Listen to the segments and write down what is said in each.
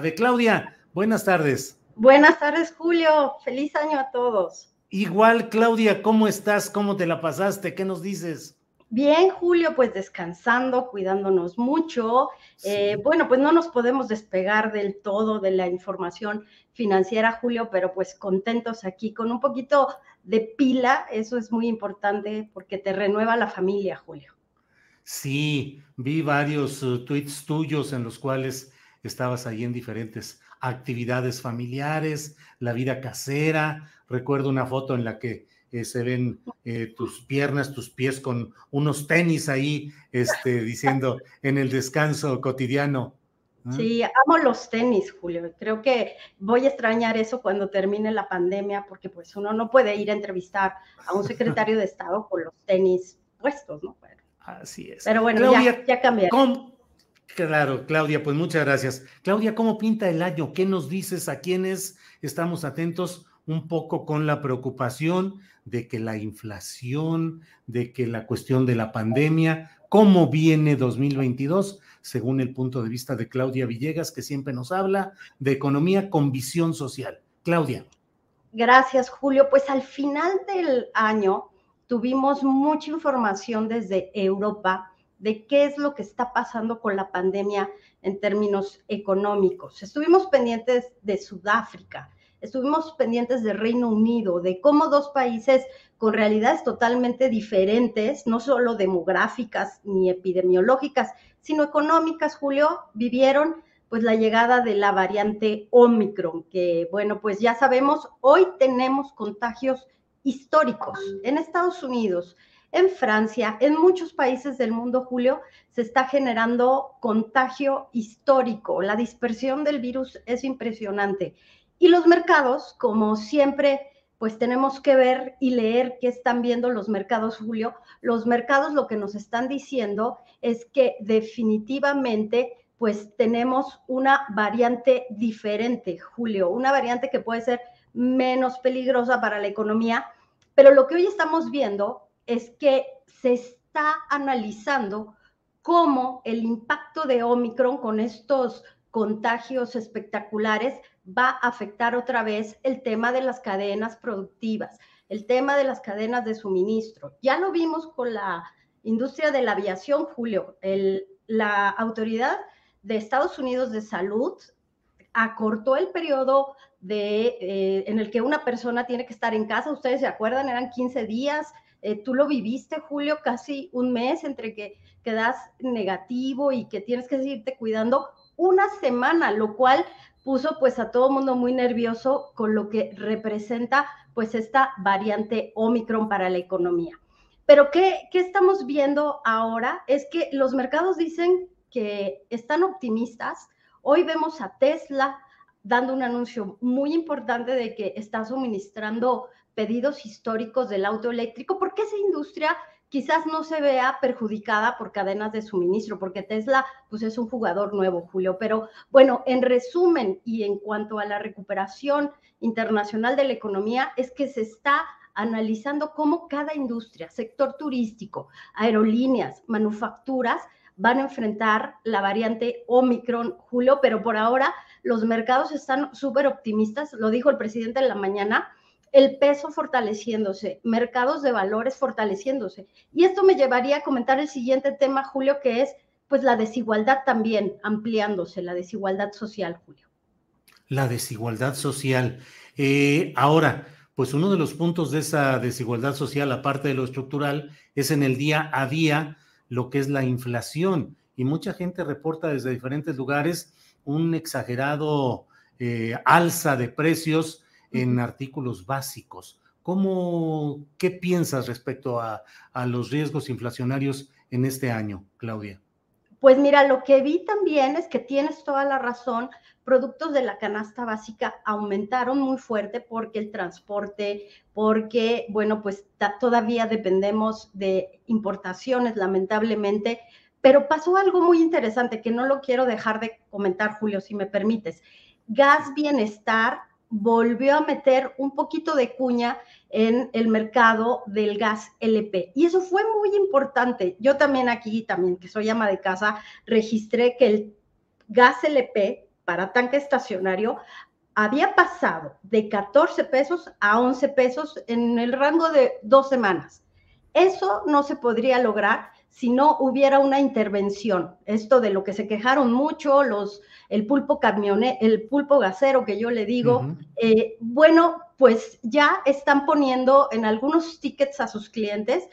De Claudia, buenas tardes. Buenas tardes, Julio. Feliz año a todos. Igual, Claudia, ¿cómo estás? ¿Cómo te la pasaste? ¿Qué nos dices? Bien, Julio, pues descansando, cuidándonos mucho. Eh, bueno, pues no nos podemos despegar del todo de la información financiera, Julio, pero pues contentos aquí con un poquito de pila. Eso es muy importante porque te renueva la familia, Julio. Sí, vi varios uh, tweets tuyos en los cuales estabas ahí en diferentes actividades familiares, la vida casera. Recuerdo una foto en la que eh, se ven eh, tus piernas, tus pies con unos tenis ahí, este, diciendo en el descanso cotidiano. Sí, amo los tenis, Julio. Creo que voy a extrañar eso cuando termine la pandemia, porque pues uno no puede ir a entrevistar a un secretario de Estado con los tenis puestos, ¿no? Así es. Pero bueno, ya, ya cambiaron. Claro, Claudia, pues muchas gracias. Claudia, ¿cómo pinta el año? ¿Qué nos dices? ¿A quiénes estamos atentos un poco con la preocupación de que la inflación, de que la cuestión de la pandemia, cómo viene 2022, según el punto de vista de Claudia Villegas, que siempre nos habla de economía con visión social? Claudia. Gracias, Julio. Pues al final del año tuvimos mucha información desde Europa de qué es lo que está pasando con la pandemia en términos económicos. Estuvimos pendientes de Sudáfrica, estuvimos pendientes de Reino Unido, de cómo dos países con realidades totalmente diferentes, no solo demográficas ni epidemiológicas, sino económicas, Julio, vivieron pues la llegada de la variante Omicron, que bueno, pues ya sabemos, hoy tenemos contagios históricos en Estados Unidos en Francia, en muchos países del mundo, Julio, se está generando contagio histórico. La dispersión del virus es impresionante. Y los mercados, como siempre, pues tenemos que ver y leer qué están viendo los mercados, Julio. Los mercados lo que nos están diciendo es que definitivamente pues tenemos una variante diferente, Julio, una variante que puede ser menos peligrosa para la economía, pero lo que hoy estamos viendo es que se está analizando cómo el impacto de Omicron con estos contagios espectaculares va a afectar otra vez el tema de las cadenas productivas, el tema de las cadenas de suministro. Ya lo vimos con la industria de la aviación, Julio. la autoridad de Estados Unidos de salud acortó el periodo de, eh, en el que una persona tiene que estar en casa. Ustedes se acuerdan, eran 15 días, eh, tú lo viviste, Julio, casi un mes entre que quedas negativo y que tienes que seguirte cuidando una semana, lo cual puso pues a todo mundo muy nervioso con lo que representa pues esta variante Omicron para la economía. Pero ¿qué, ¿qué estamos viendo ahora? Es que los mercados dicen que están optimistas. Hoy vemos a Tesla dando un anuncio muy importante de que está suministrando pedidos históricos del auto eléctrico, porque esa industria quizás no se vea perjudicada por cadenas de suministro, porque Tesla pues es un jugador nuevo, Julio. Pero bueno, en resumen y en cuanto a la recuperación internacional de la economía, es que se está analizando cómo cada industria, sector turístico, aerolíneas, manufacturas, van a enfrentar la variante Omicron, Julio, pero por ahora los mercados están súper optimistas, lo dijo el presidente en la mañana, el peso fortaleciéndose, mercados de valores fortaleciéndose. Y esto me llevaría a comentar el siguiente tema, Julio, que es pues la desigualdad también ampliándose, la desigualdad social, Julio. La desigualdad social. Eh, ahora, pues uno de los puntos de esa desigualdad social, aparte de lo estructural, es en el día a día lo que es la inflación. Y mucha gente reporta desde diferentes lugares un exagerado eh, alza de precios en artículos básicos. ¿Cómo, qué piensas respecto a, a los riesgos inflacionarios en este año, Claudia? Pues mira, lo que vi también es que tienes toda la razón, productos de la canasta básica aumentaron muy fuerte porque el transporte, porque, bueno, pues todavía dependemos de importaciones, lamentablemente, pero pasó algo muy interesante que no lo quiero dejar de comentar, Julio, si me permites. Gas Bienestar volvió a meter un poquito de cuña en el mercado del gas LP. Y eso fue muy importante. Yo también aquí, también que soy ama de casa, registré que el gas LP para tanque estacionario había pasado de 14 pesos a 11 pesos en el rango de dos semanas. Eso no se podría lograr si no hubiera una intervención. Esto de lo que se quejaron mucho, los, el pulpo camione, el pulpo gasero que yo le digo, eh, bueno, pues ya están poniendo en algunos tickets a sus clientes,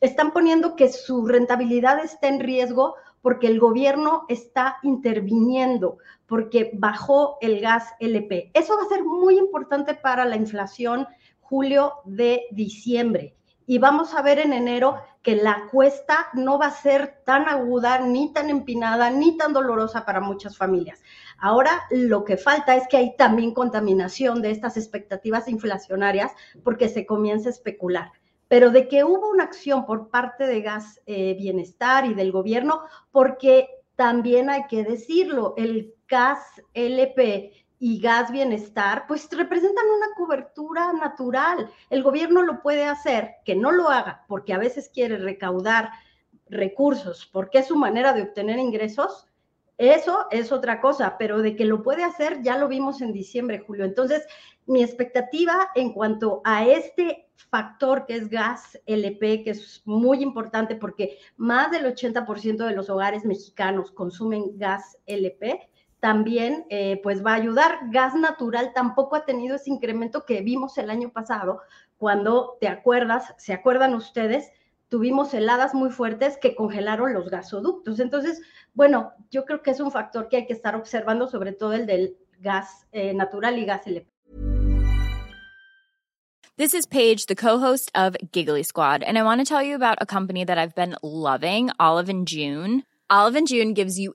están poniendo que su rentabilidad está en riesgo porque el gobierno está interviniendo, porque bajó el gas LP. Eso va a ser muy importante para la inflación julio de diciembre. Y vamos a ver en enero que la cuesta no va a ser tan aguda, ni tan empinada, ni tan dolorosa para muchas familias. Ahora lo que falta es que hay también contaminación de estas expectativas inflacionarias porque se comienza a especular pero de que hubo una acción por parte de Gas eh, Bienestar y del gobierno, porque también hay que decirlo, el gas LP y gas bienestar, pues representan una cobertura natural. El gobierno lo puede hacer, que no lo haga, porque a veces quiere recaudar recursos, porque es su manera de obtener ingresos, eso es otra cosa, pero de que lo puede hacer ya lo vimos en diciembre, Julio. Entonces, mi expectativa en cuanto a este factor que es gas LP, que es muy importante porque más del 80% de los hogares mexicanos consumen gas LP, también eh, pues va a ayudar. Gas natural tampoco ha tenido ese incremento que vimos el año pasado, cuando, ¿te acuerdas? ¿Se acuerdan ustedes? Tuvimos heladas muy fuertes que congelaron los gasoductos. Entonces, bueno, yo creo que es un factor que hay que estar observando, sobre todo el del gas eh, natural y gas LP. This is Paige, the co-host of Giggly Squad, and I want to tell you about a company that I've been loving, Olive and June. Olive and June gives you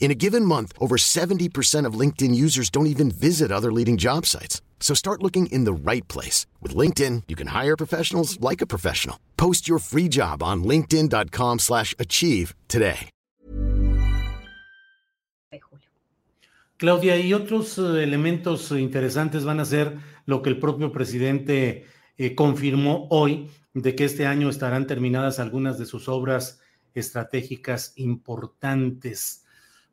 In a given month, over 70% of LinkedIn users don't even visit other leading job sites. So start looking in the right place. With LinkedIn, you can hire professionals like a professional. Post your free job on linkedin.com slash achieve today. Claudia, y otros eh, elementos interesantes van a ser lo que el propio presidente eh, confirmó hoy, de que este año estarán terminadas algunas de sus obras estratégicas importantes.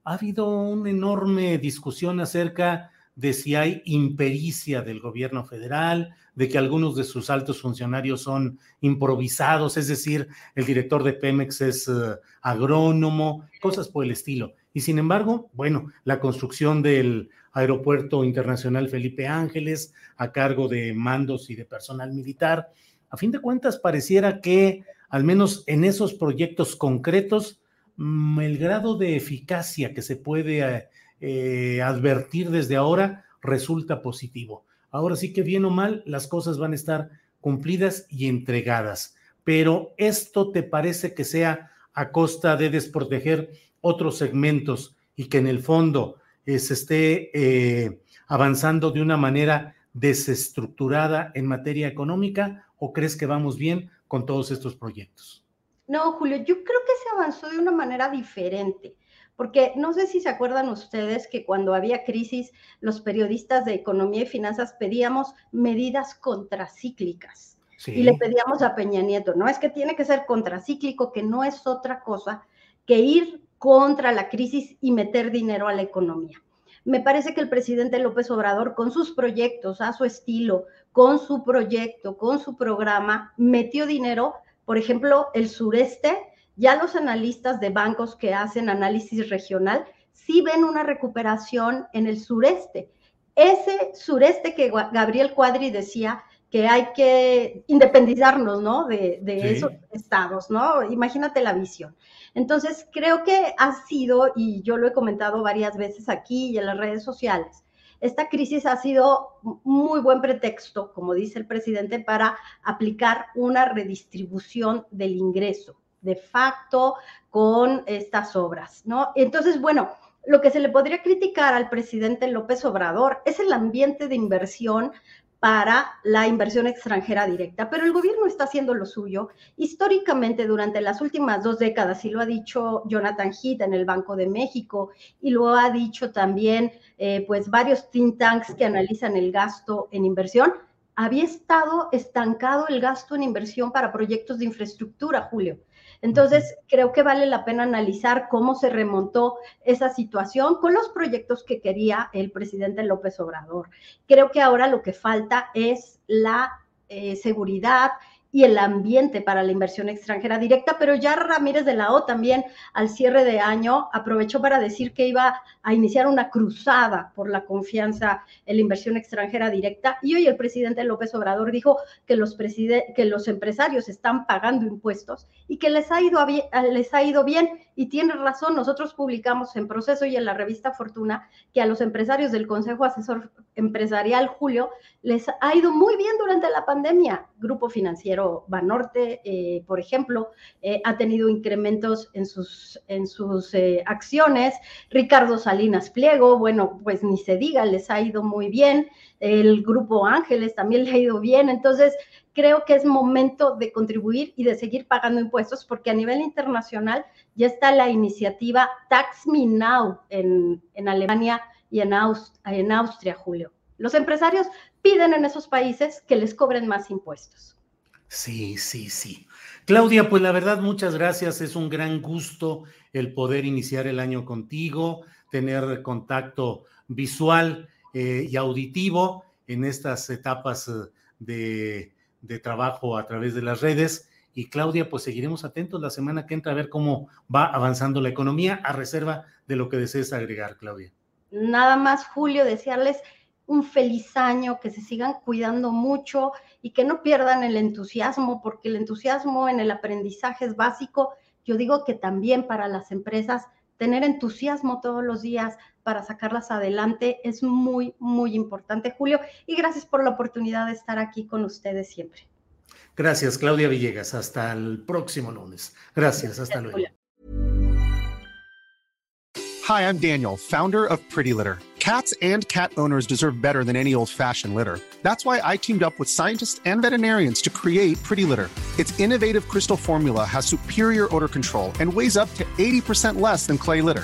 Ha habido una enorme discusión acerca de si hay impericia del gobierno federal, de que algunos de sus altos funcionarios son improvisados, es decir, el director de Pemex es uh, agrónomo, cosas por el estilo. Y sin embargo, bueno, la construcción del Aeropuerto Internacional Felipe Ángeles a cargo de mandos y de personal militar, a fin de cuentas pareciera que al menos en esos proyectos concretos, el grado de eficacia que se puede eh, advertir desde ahora resulta positivo. Ahora sí que bien o mal, las cosas van a estar cumplidas y entregadas. Pero esto te parece que sea a costa de desproteger otros segmentos y que en el fondo eh, se esté eh, avanzando de una manera desestructurada en materia económica o crees que vamos bien con todos estos proyectos? No, Julio, yo creo que se avanzó de una manera diferente. Porque no sé si se acuerdan ustedes que cuando había crisis, los periodistas de economía y finanzas pedíamos medidas contracíclicas. Y le pedíamos a Peña Nieto, no es que tiene que ser contracíclico, que no es otra cosa que ir contra la crisis y meter dinero a la economía. Me parece que el presidente López Obrador, con sus proyectos, a su estilo, con su proyecto, con su programa, metió dinero, por ejemplo, el sureste ya los analistas de bancos que hacen análisis regional sí ven una recuperación en el sureste. Ese sureste que Gabriel Cuadri decía que hay que independizarnos, ¿no? De, esos estados, ¿no? Imagínate la visión. Entonces, creo que ha sido, y yo lo he comentado varias veces aquí y en las redes sociales, esta crisis ha sido muy buen pretexto, como dice el presidente, para aplicar una redistribución del ingreso de facto con estas obras, ¿no? Entonces, bueno, lo que se le podría criticar al presidente López Obrador es el ambiente de inversión para la inversión extranjera directa, pero el gobierno está haciendo lo suyo. Históricamente, durante las últimas dos décadas, y lo ha dicho Jonathan Heath en el Banco de México, y lo ha dicho también, eh, pues, varios think tanks que analizan el gasto en inversión, había estado estancado el gasto en inversión para proyectos de infraestructura, Julio. Entonces, creo que vale la pena analizar cómo se remontó esa situación con los proyectos que quería el presidente López Obrador. Creo que ahora lo que falta es la eh, seguridad y el ambiente para la inversión extranjera directa, pero ya Ramírez de la O también al cierre de año aprovechó para decir que iba a iniciar una cruzada por la confianza en la inversión extranjera directa. Y hoy el presidente López Obrador dijo que los, que los empresarios están pagando impuestos y que les ha, ido les ha ido bien y tiene razón, nosotros publicamos en proceso y en la revista Fortuna que a los empresarios del Consejo Asesor Empresarial Julio les ha ido muy bien durante la pandemia, Grupo Financiero Banorte, eh, por ejemplo, eh, ha tenido incrementos en sus, en sus eh, acciones. Ricardo Salinas Pliego, bueno, pues ni se diga, les ha ido muy bien. El Grupo Ángeles también le ha ido bien. Entonces, creo que es momento de contribuir y de seguir pagando impuestos porque a nivel internacional ya está la iniciativa Tax Me Now en, Alemania y en, en Austria, Julio. Los empresarios piden en esos países que les cobren más impuestos. Sí, sí, sí. Claudia, pues la verdad, muchas gracias. Es un gran gusto el poder iniciar el año contigo, tener contacto visual eh, y auditivo en estas etapas eh, de, trabajo a través de las redes. Y Claudia, pues seguiremos atentos la semana que entra a ver cómo va avanzando la economía, a reserva de lo que desees agregar, Claudia. Nada más, Julio, desearles un feliz año, que se sigan cuidando mucho y que no pierdan el entusiasmo, porque el entusiasmo en el aprendizaje es básico. Yo digo que también para las empresas tener entusiasmo todos los días para sacarlas adelante es muy, muy importante, Julio. Y gracias por la oportunidad de estar aquí con ustedes siempre. Gracias, Claudia Villegas. Hasta el próximo lunes. Gracias, hasta luego. Hi, I'm Daniel, founder of Pretty Litter. Cats and cat owners deserve better than any old-fashioned litter. That's why I teamed up with scientists and veterinarians to create Pretty Litter. Its innovative crystal formula has superior odor control and weighs up to 80% less than clay litter.